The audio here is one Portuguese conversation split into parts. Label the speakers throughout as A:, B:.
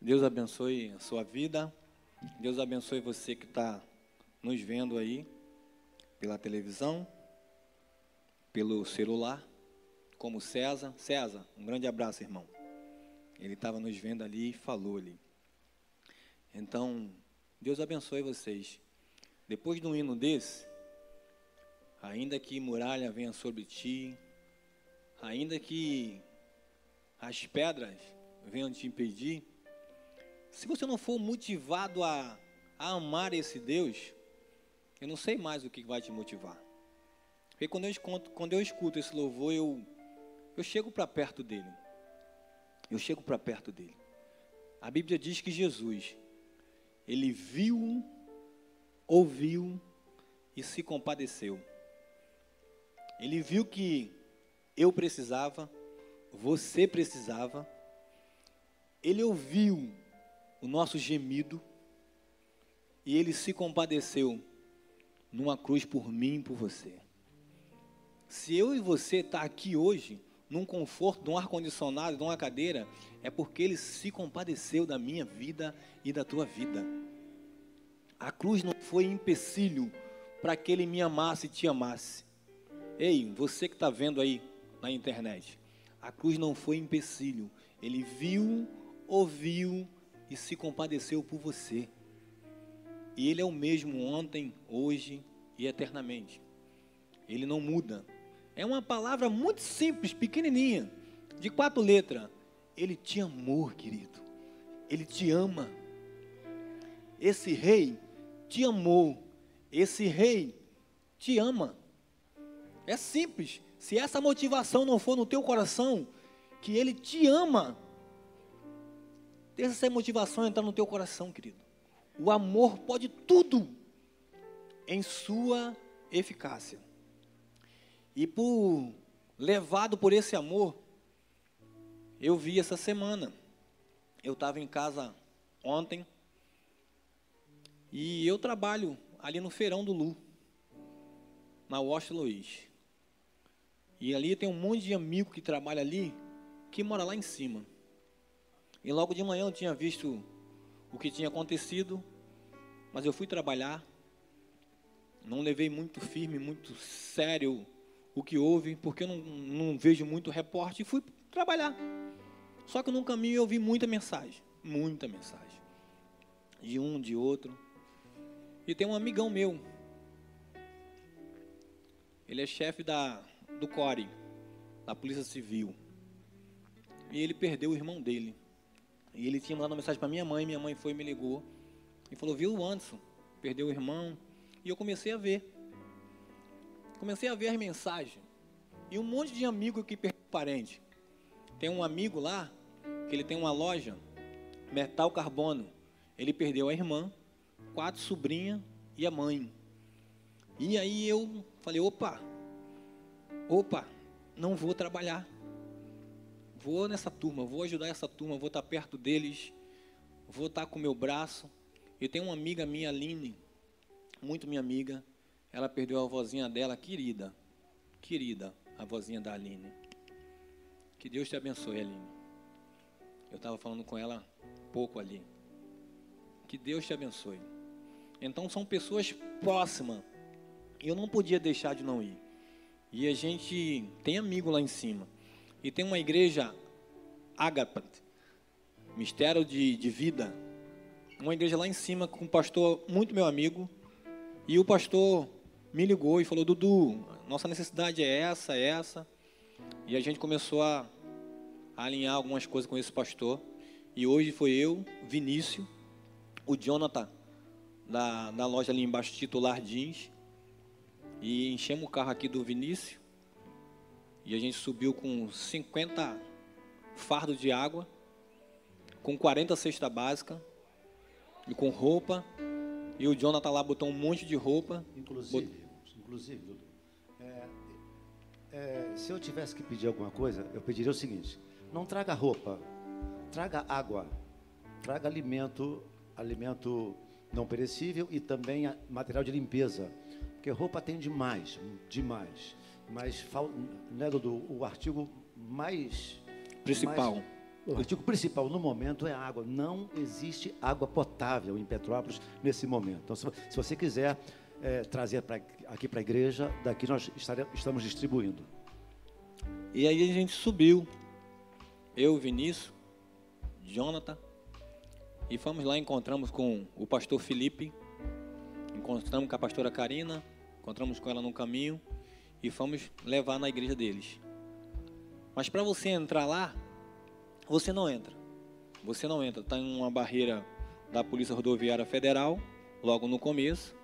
A: Deus abençoe a sua vida. Deus abençoe você que está nos vendo aí pela televisão, pelo celular, como César. César, um grande abraço, irmão. Ele estava nos vendo ali e falou ali. Então, Deus abençoe vocês. Depois de um hino desse, ainda que muralha venha sobre ti, ainda que as pedras venham te impedir, se você não for motivado a, a amar esse Deus, eu não sei mais o que vai te motivar. Porque quando eu escuto, quando eu escuto esse louvor, eu, eu chego para perto dele. Eu chego para perto dele. A Bíblia diz que Jesus, ele viu, ouviu e se compadeceu. Ele viu que eu precisava, você precisava. Ele ouviu o nosso gemido e ele se compadeceu numa cruz por mim e por você. Se eu e você está aqui hoje, num conforto, num ar-condicionado, numa cadeira, é porque ele se compadeceu da minha vida e da tua vida. A cruz não foi empecilho para que ele me amasse e te amasse. Ei, você que está vendo aí na internet, a cruz não foi empecilho. Ele viu, ouviu e se compadeceu por você. E Ele é o mesmo ontem, hoje e eternamente. Ele não muda. É uma palavra muito simples, pequenininha, de quatro letras. Ele te amou, querido. Ele te ama. Esse rei te amou. Esse rei te ama. É simples. Se essa motivação não for no teu coração, que ele te ama, deixa essa motivação entrar no teu coração, querido. O amor pode tudo em sua eficácia. E por levado por esse amor, eu vi essa semana. Eu estava em casa ontem e eu trabalho ali no feirão do Lu, na Washington Luiz. E ali tem um monte de amigo que trabalha ali, que mora lá em cima. E logo de manhã eu tinha visto o que tinha acontecido, mas eu fui trabalhar, não levei muito firme, muito sério o que houve, porque eu não, não vejo muito repórter, e fui trabalhar. Só que no caminho eu vi muita mensagem, muita mensagem, de um, de outro. E tem um amigão meu, ele é chefe da, do CORE, da Polícia Civil, e ele perdeu o irmão dele. E ele tinha mandado uma mensagem para minha mãe, minha mãe foi e me ligou. E falou, viu o Anderson, perdeu o irmão. E eu comecei a ver. Comecei a ver as mensagens. E um monte de amigo que perdeu parente. Tem um amigo lá, que ele tem uma loja, metal carbono. Ele perdeu a irmã, quatro sobrinhas e a mãe. E aí eu falei, opa, opa, não vou trabalhar vou nessa turma, vou ajudar essa turma, vou estar perto deles, vou estar com o meu braço. Eu tenho uma amiga minha, Aline, muito minha amiga, ela perdeu a vozinha dela, querida, querida, a vozinha da Aline. Que Deus te abençoe, Aline. Eu estava falando com ela pouco ali. Que Deus te abençoe. Então são pessoas próximas. Eu não podia deixar de não ir. E a gente tem amigo lá em cima. E tem uma igreja Agapat, Mistério de, de Vida. Uma igreja lá em cima com um pastor muito meu amigo. E o pastor me ligou e falou: Dudu, nossa necessidade é essa, é essa. E a gente começou a, a alinhar algumas coisas com esse pastor. E hoje foi eu, Vinícius, o Jonathan, da, da loja ali embaixo, titular jeans. E enchemos o carro aqui do Vinícius. E a gente subiu com 50 fardos de água, com 40 cesta básica e com roupa. E o Jonathan lá botou um monte de roupa.
B: Inclusive, bot... inclusive Dudu, é, é, se eu tivesse que pedir alguma coisa, eu pediria o seguinte: não traga roupa, traga água, traga alimento, alimento não perecível e também material de limpeza, porque roupa tem demais, demais mas né, Dudu, o artigo mais
A: principal,
B: mais, O artigo principal no momento é a água. Não existe água potável em Petrópolis nesse momento. Então, se, se você quiser é, trazer pra, aqui para a igreja, daqui nós estaremos, estamos distribuindo.
A: E aí a gente subiu, eu, Vinícius, Jonathan, e fomos lá, encontramos com o pastor Felipe, encontramos com a pastora Karina, encontramos com ela no caminho e fomos levar na igreja deles. Mas para você entrar lá, você não entra. Você não entra. Está em uma barreira da Polícia Rodoviária Federal, logo no começo,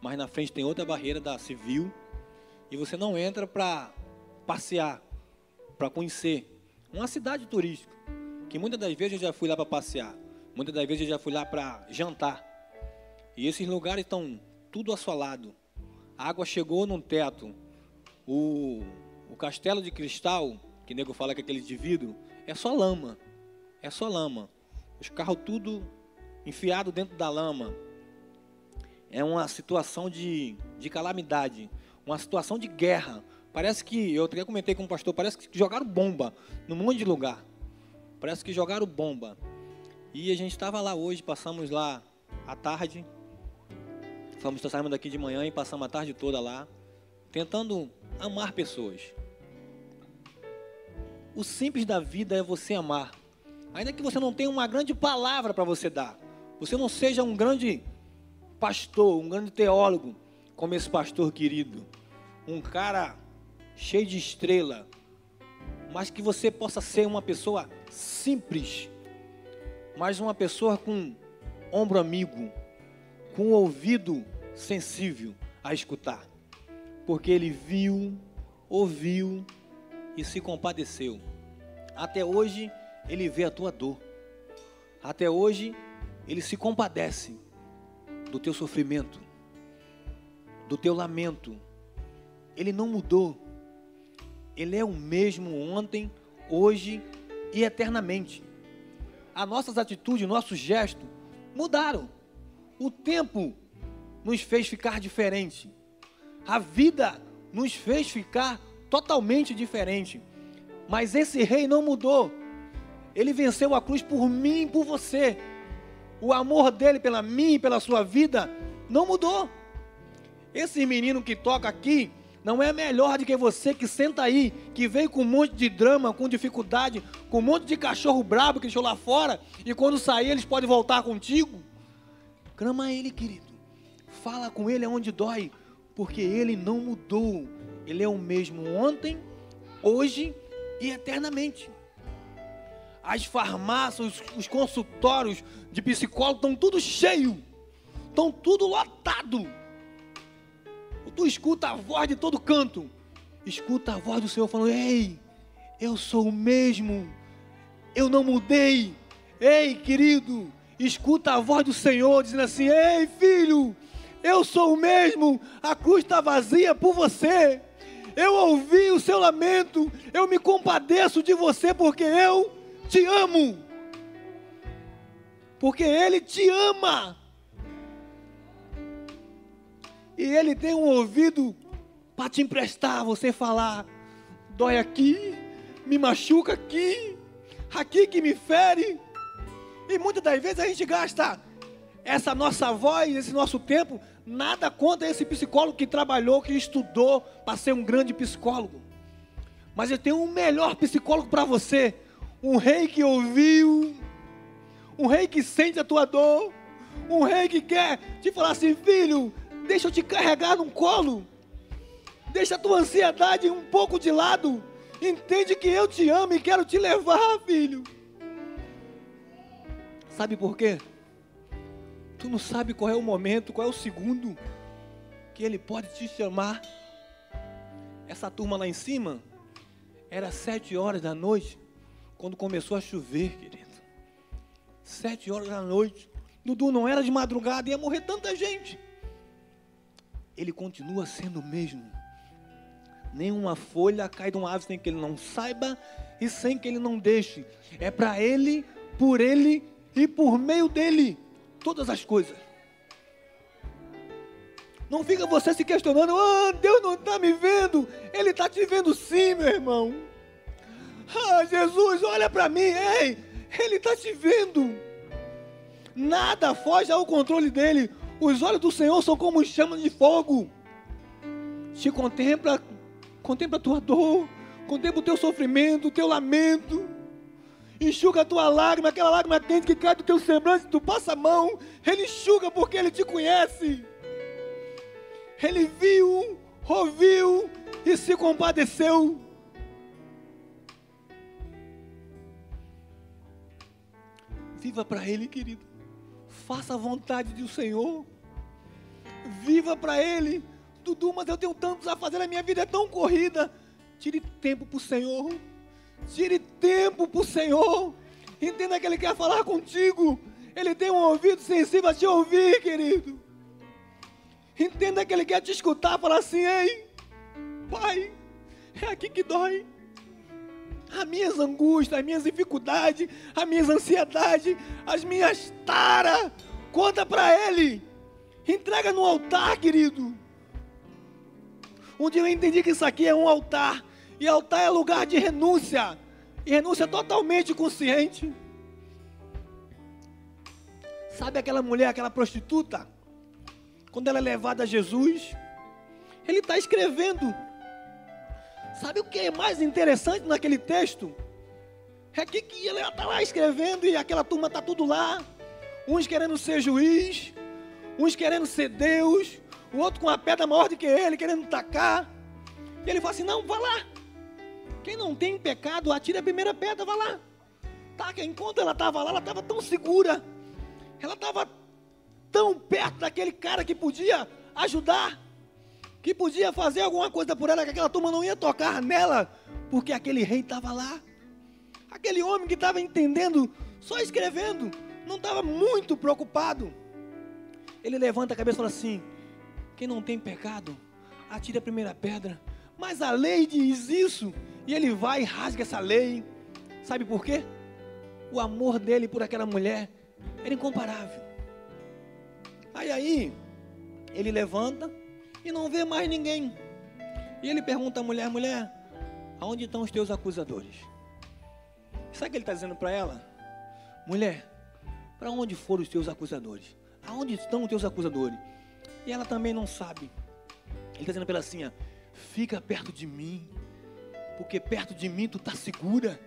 A: mas na frente tem outra barreira da Civil, e você não entra para passear, para conhecer. Uma cidade turística, que muitas das vezes eu já fui lá para passear, muitas das vezes eu já fui lá para jantar. E esses lugares estão tudo assolado. A água chegou no teto. O, o castelo de cristal, que nego fala que é aquele vidro, é só lama. É só lama. Os carros tudo enfiado dentro da lama. É uma situação de, de calamidade, uma situação de guerra. Parece que, eu até comentei com o pastor, parece que jogaram bomba num monte de lugar. Parece que jogaram bomba. E a gente estava lá hoje, passamos lá à tarde. Fomos, saímos daqui de manhã e passamos a tarde toda lá, tentando amar pessoas. O simples da vida é você amar. Ainda que você não tenha uma grande palavra para você dar. Você não seja um grande pastor, um grande teólogo, como esse pastor querido. Um cara cheio de estrela. Mas que você possa ser uma pessoa simples. Mas uma pessoa com ombro amigo. Com ouvido sensível a escutar. Porque ele viu, ouviu e se compadeceu. Até hoje ele vê a tua dor. Até hoje ele se compadece do teu sofrimento, do teu lamento. Ele não mudou. Ele é o mesmo ontem, hoje e eternamente. As nossas atitudes, nossos gestos mudaram. O tempo nos fez ficar diferente. A vida nos fez ficar totalmente diferente. Mas esse rei não mudou. Ele venceu a cruz por mim e por você. O amor dele pela mim e pela sua vida não mudou. Esse menino que toca aqui não é melhor do que você que senta aí, que veio com um monte de drama, com dificuldade, com um monte de cachorro brabo que deixou lá fora, e quando sair eles podem voltar contigo. Clama ele, querido. Fala com ele aonde dói, porque ele não mudou. Ele é o mesmo ontem, hoje e eternamente. As farmácias, os, consultórios de psicólogo estão tudo cheio, estão tudo lotado. Tu escuta a voz de todo canto, escuta a voz do Senhor falando: Ei, eu sou o mesmo, eu não mudei. Ei, querido, escuta a voz do Senhor dizendo assim: Ei, filho, eu sou o mesmo, a cruz está vazia por você. Eu ouvi o seu lamento, eu me compadeço de você porque eu te amo. Porque Ele te ama. E Ele tem um ouvido para te emprestar, você falar, dói aqui, me machuca aqui, aqui que me fere. E muitas das vezes a gente gasta essa nossa voz, esse nosso tempo Nada contra esse psicólogo que trabalhou, que estudou para ser um grande psicólogo. Mas eu tenho um melhor psicólogo para você. Um rei que ouviu, um rei que sente a tua dor, um rei que quer te falar assim, filho, deixa eu te carregar num colo. Deixa a tua ansiedade um pouco de lado. Entende que eu te amo e quero te levar, filho. Sabe por quê? Tu não sabe qual é o momento, qual é o segundo que ele pode te chamar. Essa turma lá em cima era sete horas da noite quando começou a chover, querido. Sete horas da noite. Dudu não era de madrugada, ia morrer tanta gente. Ele continua sendo o mesmo. Nenhuma folha cai de uma ave sem que ele não saiba e sem que ele não deixe. É para ele, por ele e por meio dele todas as coisas. Não fica você se questionando, ah, Deus não está me vendo. Ele está te vendo sim, meu irmão. Ah, Jesus, olha para mim, ei, Ele está te vendo. Nada foge ao controle dele. Os olhos do Senhor são como chamas de fogo. Te contempla, contempla a tua dor, contempla o teu sofrimento, o teu lamento. Enxuga a tua lágrima, aquela lágrima quente que cai do teu semblante, tu passa a mão. Ele enxuga porque ele te conhece. Ele viu, ouviu e se compadeceu. Viva para Ele, querido. Faça a vontade do Senhor. Viva para Ele. Dudu, mas eu tenho tantos a fazer, a minha vida é tão corrida. Tire tempo para o Senhor. Tire tempo para o Senhor. Entenda que Ele quer falar contigo. Ele tem um ouvido sensível a te ouvir, querido. Entenda que Ele quer te escutar, falar assim, ei, Pai, é aqui que dói. As minhas angústias, as minhas dificuldades, as minhas ansiedades, as minhas taras, conta para Ele. Entrega no altar, querido. Um dia eu entendi que isso aqui é um altar. E altar é lugar de renúncia. E renúncia totalmente consciente. Sabe aquela mulher, aquela prostituta? Quando ela é levada a Jesus, ele está escrevendo. Sabe o que é mais interessante naquele texto? É que, que ele está lá escrevendo e aquela turma está tudo lá. Uns querendo ser juiz, uns querendo ser Deus, o outro com a pedra maior do que ele, querendo tacar. E ele fala assim: não, vá lá. Quem não tem pecado, atire a primeira pedra, vá lá. Tá, enquanto ela estava lá, ela estava tão segura. Ela estava tão perto daquele cara que podia ajudar que podia fazer alguma coisa por ela, que aquela turma não ia tocar nela, porque aquele rei estava lá. Aquele homem que estava entendendo, só escrevendo, não estava muito preocupado. Ele levanta a cabeça e fala assim: quem não tem pecado, atire a primeira pedra. Mas a lei diz isso, e ele vai e rasga essa lei. Sabe por quê? O amor dele por aquela mulher era incomparável. Aí aí, ele levanta, e não vê mais ninguém. E ele pergunta à mulher: mulher, aonde estão os teus acusadores? Sabe o que ele está dizendo para ela? Mulher, para onde foram os teus acusadores? Aonde estão os teus acusadores? E ela também não sabe. Ele está dizendo para ela assim: ó, fica perto de mim, porque perto de mim tu está segura.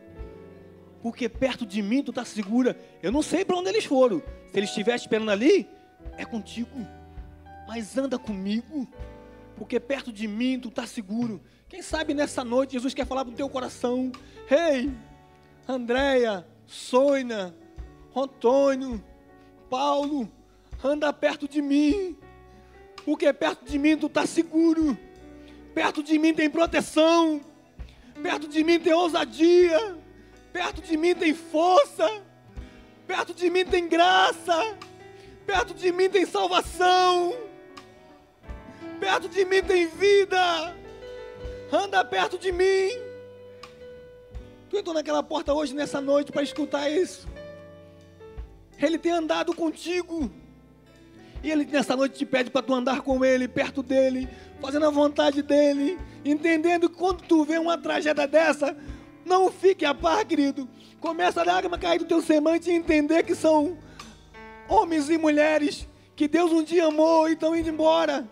A: Porque perto de mim tu está segura. Eu não sei para onde eles foram. Se eles estiverem esperando ali, é contigo mas anda comigo, porque perto de mim tu está seguro. Quem sabe nessa noite Jesus quer falar para o teu coração: hey, Andréia, Sônia, Antônio, Paulo, anda perto de mim, porque perto de mim tu está seguro, perto de mim tem proteção, perto de mim tem ousadia, perto de mim tem força, perto de mim tem graça, perto de mim tem salvação. Perto de mim tem vida. Anda perto de mim. Tu entrou naquela porta hoje, nessa noite, para escutar isso. Ele tem andado contigo. E ele nessa noite te pede para tu andar com ele, perto dele, fazendo a vontade dele, entendendo que quando tu vê uma tragédia dessa, não fique a par, querido. Começa a lágrima cair do teu semante e entender que são homens e mulheres que Deus um dia amou e estão indo embora.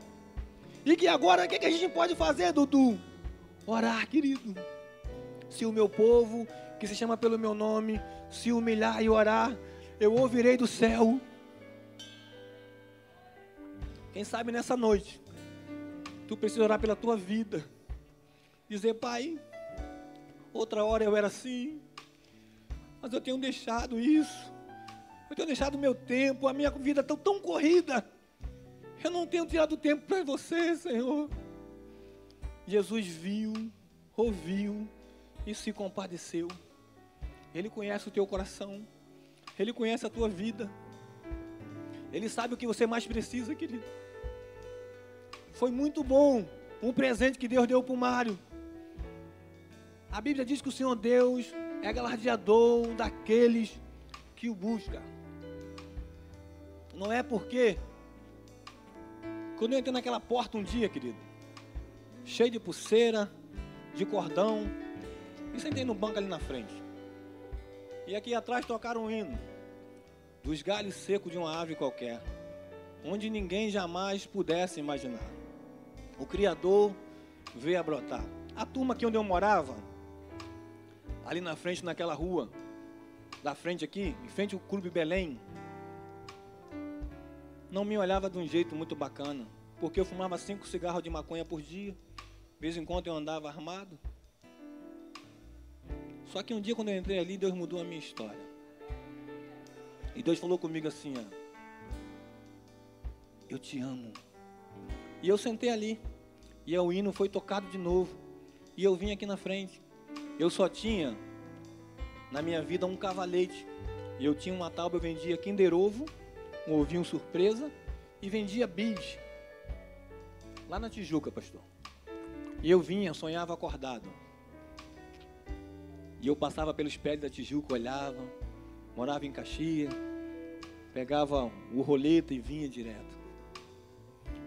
A: E que agora, o que, que a gente pode fazer, Dudu? Orar, querido. Se o meu povo, que se chama pelo meu nome, se humilhar e orar, eu ouvirei do céu. Quem sabe nessa noite, tu precisa orar pela tua vida. Dizer, Pai, outra hora eu era assim, mas eu tenho deixado isso. Eu tenho deixado o meu tempo, a minha vida tão, tão corrida. Eu não tenho tirado tempo para você, Senhor. Jesus viu, ouviu e se compadeceu. Ele conhece o teu coração. Ele conhece a tua vida. Ele sabe o que você mais precisa, querido. Foi muito bom um presente que Deus deu para o Mário. A Bíblia diz que o Senhor Deus é galardeador daqueles que o buscam. Não é porque quando eu entrei naquela porta um dia, querido, cheio de pulseira, de cordão, e sentei no banco ali na frente. E aqui atrás tocaram um hino dos galhos secos de uma ave qualquer, onde ninguém jamais pudesse imaginar. O Criador veio a brotar. A turma aqui onde eu morava, ali na frente, naquela rua, da frente aqui, em frente ao Clube Belém, não me olhava de um jeito muito bacana, porque eu fumava cinco cigarros de maconha por dia, de vez em quando eu andava armado. Só que um dia quando eu entrei ali, Deus mudou a minha história. E Deus falou comigo assim, ó, eu te amo. E eu sentei ali, e o hino foi tocado de novo, e eu vim aqui na frente. Eu só tinha na minha vida um cavalete. E eu tinha uma tábua, eu vendia Kinder Ovo, um ovinho surpresa e vendia bis. Lá na Tijuca, pastor. E eu vinha, sonhava acordado. E eu passava pelos pés da Tijuca, olhava, morava em Caxias, pegava o roleta e vinha direto.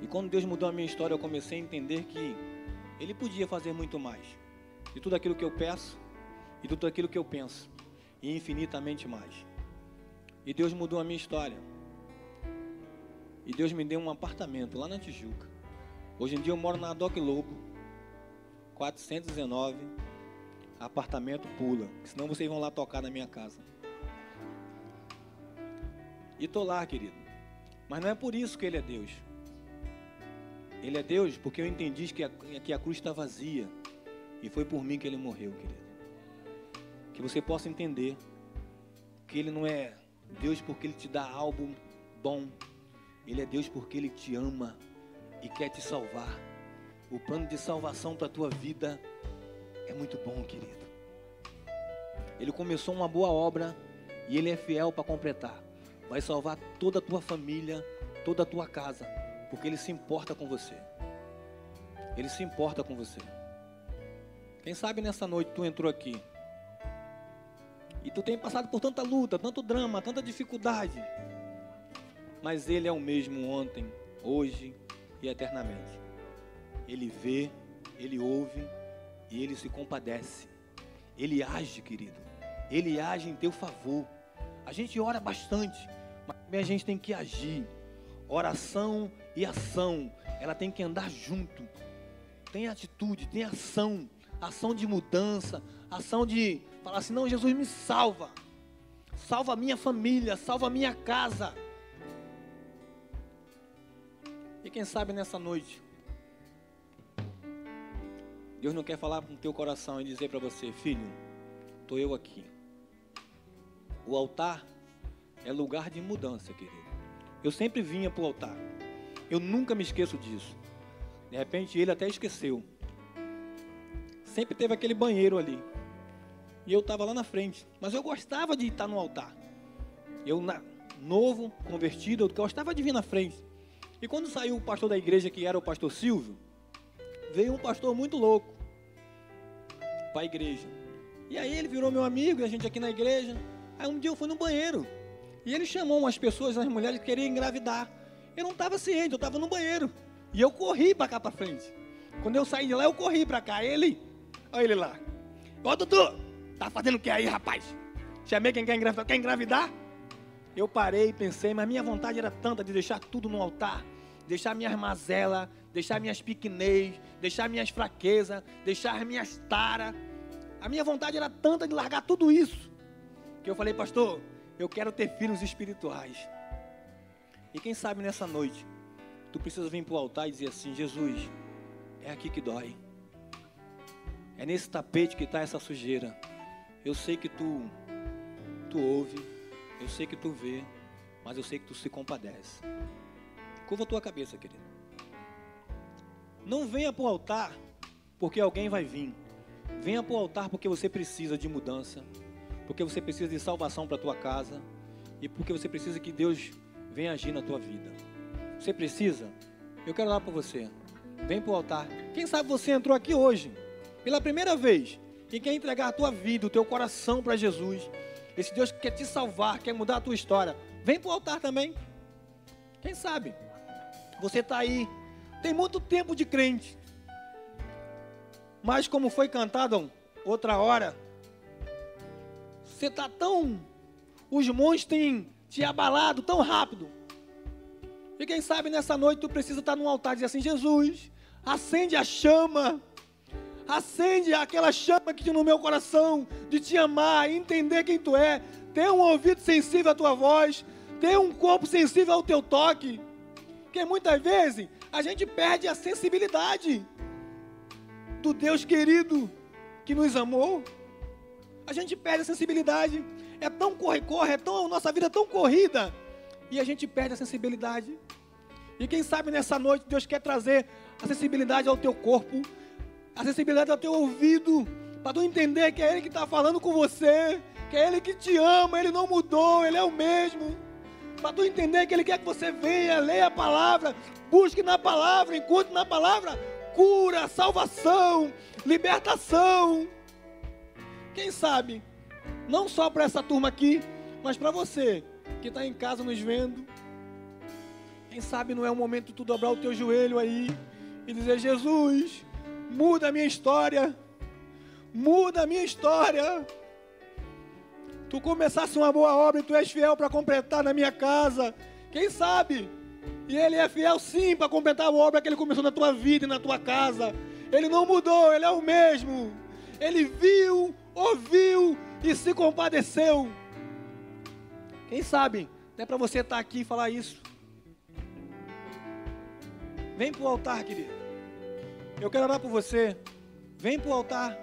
A: E quando Deus mudou a minha história, eu comecei a entender que Ele podia fazer muito mais. De tudo aquilo que eu peço e de tudo aquilo que eu penso. E infinitamente mais. E Deus mudou a minha história. E Deus me deu um apartamento lá na Tijuca. Hoje em dia eu moro na Doc Lobo, 419 apartamento pula, senão vocês vão lá tocar na minha casa. E tô lá, querido. Mas não é por isso que ele é Deus. Ele é Deus porque eu entendi que a, que a cruz está vazia. E foi por mim que ele morreu, querido. Que você possa entender que ele não é Deus porque ele te dá algo bom. Ele é Deus porque ele te ama e quer te salvar. O plano de salvação para a tua vida é muito bom, querido. Ele começou uma boa obra e ele é fiel para completar. Vai salvar toda a tua família, toda a tua casa, porque ele se importa com você. Ele se importa com você. Quem sabe nessa noite tu entrou aqui e tu tem passado por tanta luta, tanto drama, tanta dificuldade, mas ele é o mesmo ontem, hoje e eternamente. Ele vê, ele ouve e ele se compadece. Ele age, querido. Ele age em teu favor. A gente ora bastante, mas a gente tem que agir. Oração e ação, ela tem que andar junto. Tem atitude, tem ação, ação de mudança, ação de falar assim: não, Jesus me salva, salva a minha família, salva a minha casa. E quem sabe nessa noite, Deus não quer falar com o teu coração e dizer para você, filho, estou eu aqui. O altar é lugar de mudança, querido. Eu sempre vinha para o altar. Eu nunca me esqueço disso. De repente ele até esqueceu. Sempre teve aquele banheiro ali. E eu estava lá na frente. Mas eu gostava de estar no altar. Eu, na, novo, convertido, eu gostava de vir na frente. E quando saiu o pastor da igreja, que era o pastor Silvio, veio um pastor muito louco para a igreja. E aí ele virou meu amigo, e a gente aqui na igreja. Aí um dia eu fui no banheiro. E ele chamou umas pessoas, as mulheres que queriam engravidar. Eu não estava ciente, eu estava no banheiro. E eu corri para cá para frente. Quando eu saí de lá, eu corri para cá. Ele, olha ele lá. Ó, Dudu, tá fazendo o que aí, rapaz? Chamei quem quer engravidar. Quer engravidar? Eu parei pensei, mas minha vontade era tanta de deixar tudo no altar. Deixar minhas mazelas, deixar minhas pequenez, deixar minhas fraquezas, deixar minhas taras. A minha vontade era tanta de largar tudo isso. Que eu falei, pastor, eu quero ter filhos espirituais. E quem sabe nessa noite, tu precisa vir para o altar e dizer assim: Jesus, é aqui que dói. É nesse tapete que está essa sujeira. Eu sei que tu, tu ouve, eu sei que tu vê, mas eu sei que tu se compadece. Curva a tua cabeça, querido. Não venha para o altar porque alguém vai vir. Venha para o altar porque você precisa de mudança, porque você precisa de salvação para a tua casa e porque você precisa que Deus venha agir na tua vida. Você precisa? Eu quero lá para você. Vem para o altar. Quem sabe você entrou aqui hoje, pela primeira vez, e quer entregar a tua vida, o teu coração para Jesus. Esse Deus quer te salvar, quer mudar a tua história. Vem para o altar também. Quem sabe? Você está aí tem muito tempo de crente. Mas como foi cantado outra hora, Você está tão. Os monstros têm te abalado tão rápido. E quem sabe nessa noite tu precisa estar num altar e dizer assim: Jesus, acende a chama. Acende aquela chama que tinha no meu coração de te amar, entender quem tu é, ter um ouvido sensível à tua voz, ter um corpo sensível ao teu toque. Porque muitas vezes a gente perde a sensibilidade do Deus querido que nos amou. A gente perde a sensibilidade. É tão corre-corre, é tão, nossa vida é tão corrida. E a gente perde a sensibilidade. E quem sabe nessa noite Deus quer trazer a sensibilidade ao teu corpo, a sensibilidade ao teu ouvido, para tu entender que é Ele que está falando com você, que é Ele que te ama, Ele não mudou, Ele é o mesmo para tu entender que Ele quer que você venha, leia a palavra, busque na palavra, encontre na palavra cura, salvação, libertação. Quem sabe, não só para essa turma aqui, mas para você que está em casa nos vendo. Quem sabe não é o momento de tu dobrar o teu joelho aí e dizer: Jesus, muda a minha história, muda a minha história tu começasse uma boa obra e tu és fiel para completar na minha casa, quem sabe? E ele é fiel sim para completar a obra que ele começou na tua vida e na tua casa. Ele não mudou, ele é o mesmo. Ele viu, ouviu e se compadeceu. Quem sabe? Não é para você estar tá aqui e falar isso. Vem para o altar, querido. Eu quero orar por você. Vem para o altar.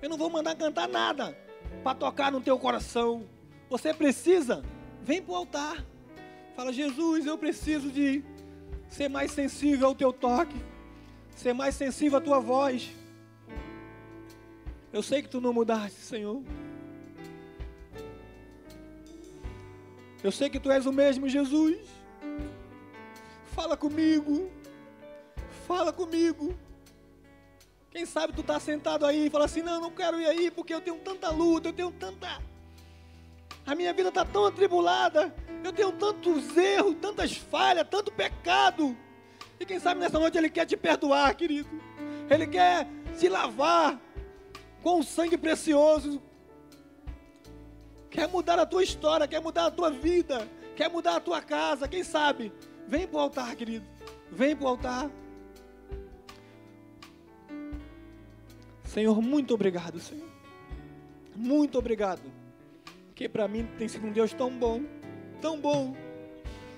A: Eu não vou mandar cantar nada para tocar no teu coração. Você precisa, vem para o altar. Fala, Jesus, eu preciso de ser mais sensível ao teu toque, ser mais sensível à tua voz. Eu sei que tu não mudaste, Senhor. Eu sei que tu és o mesmo, Jesus. Fala comigo. Fala comigo. Quem sabe tu está sentado aí e fala assim: não, não quero ir aí porque eu tenho tanta luta, eu tenho tanta. A minha vida está tão atribulada, eu tenho tantos erros, tantas falhas, tanto pecado. E quem sabe nessa noite Ele quer te perdoar, querido. Ele quer se lavar com o sangue precioso. Quer mudar a tua história, quer mudar a tua vida, quer mudar a tua casa. Quem sabe? Vem para o altar, querido. Vem para o altar. Senhor, muito obrigado, Senhor. Muito obrigado. Que para mim tem sido um Deus tão bom, tão bom.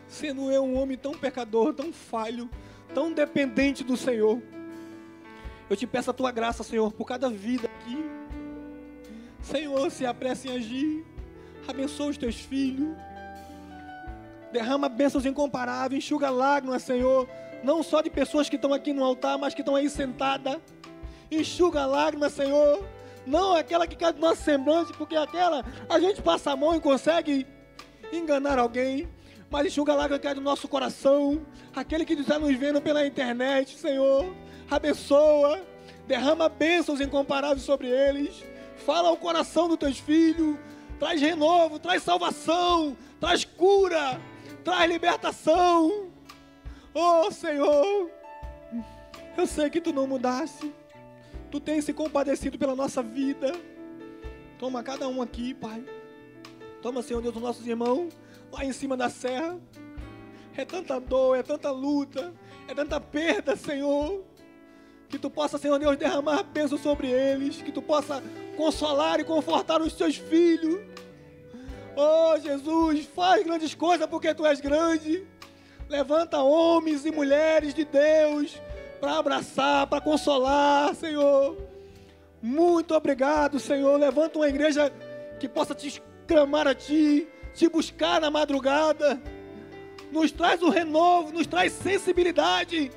A: Sendo eu um homem tão pecador, tão falho, tão dependente do Senhor. Eu te peço a tua graça, Senhor, por cada vida aqui. Senhor, se apresse em agir. Abençoa os teus filhos. Derrama bênçãos incomparáveis, enxuga lágrimas, Senhor. Não só de pessoas que estão aqui no altar, mas que estão aí sentadas enxuga a lágrima, Senhor. Não aquela que cai do nosso semblante, porque aquela a gente passa a mão e consegue enganar alguém. Mas enxuga a lágrima que cai do nosso coração. Aquele que está nos vendo pela internet, Senhor. Abençoa. Derrama bênçãos incomparáveis sobre eles. Fala ao coração dos teus filhos. Traz renovo, traz salvação, traz cura, traz libertação. Oh Senhor, eu sei que tu não mudaste. Tu tens se compadecido pela nossa vida. Toma cada um aqui, Pai. Toma, Senhor Deus, os nossos irmãos lá em cima da serra. É tanta dor, é tanta luta, é tanta perda, Senhor. Que tu possa, Senhor Deus, derramar peso sobre eles. Que tu possa consolar e confortar os teus filhos. Oh, Jesus, faz grandes coisas porque tu és grande. Levanta homens e mulheres de Deus para abraçar, para consolar, Senhor. Muito obrigado, Senhor. Levanta uma igreja que possa te clamar a Ti, te buscar na madrugada. Nos traz o renovo, nos traz sensibilidade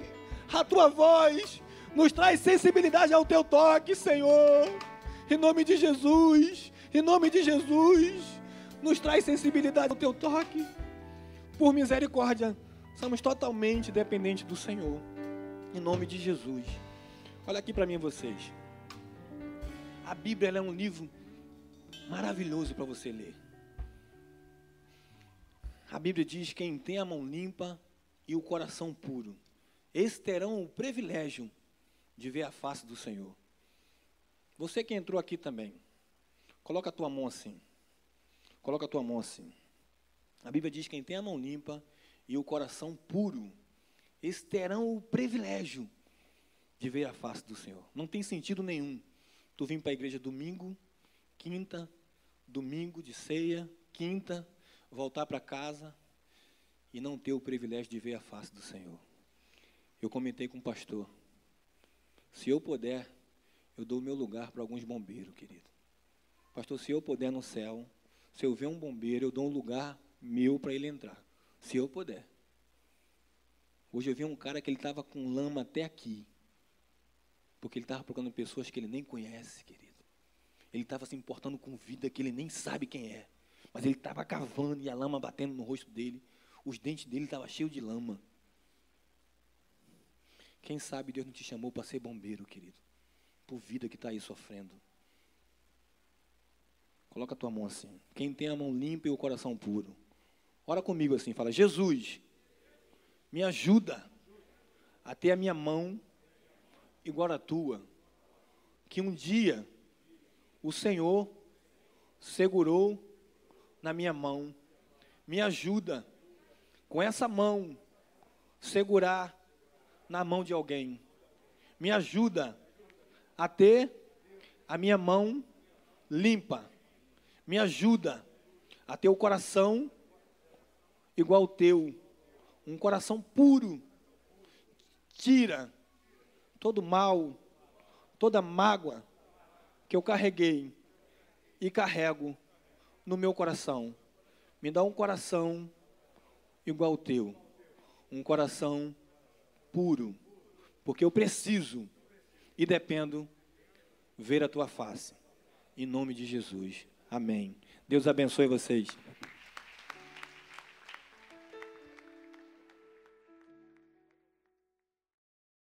A: à Tua voz, nos traz sensibilidade ao Teu toque, Senhor. Em nome de Jesus, em nome de Jesus, nos traz sensibilidade ao Teu toque. Por misericórdia, somos totalmente dependentes do Senhor. Em nome de Jesus. Olha aqui para mim vocês. A Bíblia é um livro maravilhoso para você ler. A Bíblia diz: quem tem a mão limpa e o coração puro, esses terão o privilégio de ver a face do Senhor. Você que entrou aqui também, coloca a tua mão assim. Coloca a tua mão assim. A Bíblia diz: quem tem a mão limpa e o coração puro, esses terão o privilégio de ver a face do Senhor. Não tem sentido nenhum tu vir para a igreja domingo, quinta, domingo de ceia, quinta, voltar para casa e não ter o privilégio de ver a face do Senhor. Eu comentei com o pastor. Se eu puder, eu dou o meu lugar para alguns bombeiros, querido. Pastor, se eu puder no céu, se eu ver um bombeiro, eu dou um lugar meu para ele entrar. Se eu puder. Hoje eu vi um cara que ele estava com lama até aqui. Porque ele estava procurando pessoas que ele nem conhece, querido. Ele estava se importando com vida que ele nem sabe quem é. Mas ele estava cavando e a lama batendo no rosto dele. Os dentes dele estavam cheios de lama. Quem sabe Deus não te chamou para ser bombeiro, querido. Por vida que está aí sofrendo. Coloca a tua mão assim. Quem tem a mão limpa e o coração puro. Ora comigo assim, fala: Jesus, me ajuda a ter a minha mão igual a tua. Que um dia o Senhor segurou na minha mão. Me ajuda com essa mão segurar na mão de alguém. Me ajuda a ter a minha mão limpa. Me ajuda a ter o coração igual o teu, um coração puro. Tira todo mal, toda mágoa que eu carreguei e carrego no meu coração. Me dá um coração igual o teu, um coração puro, porque eu preciso e dependo ver a tua face. Em nome de Jesus. Amém. Deus abençoe vocês.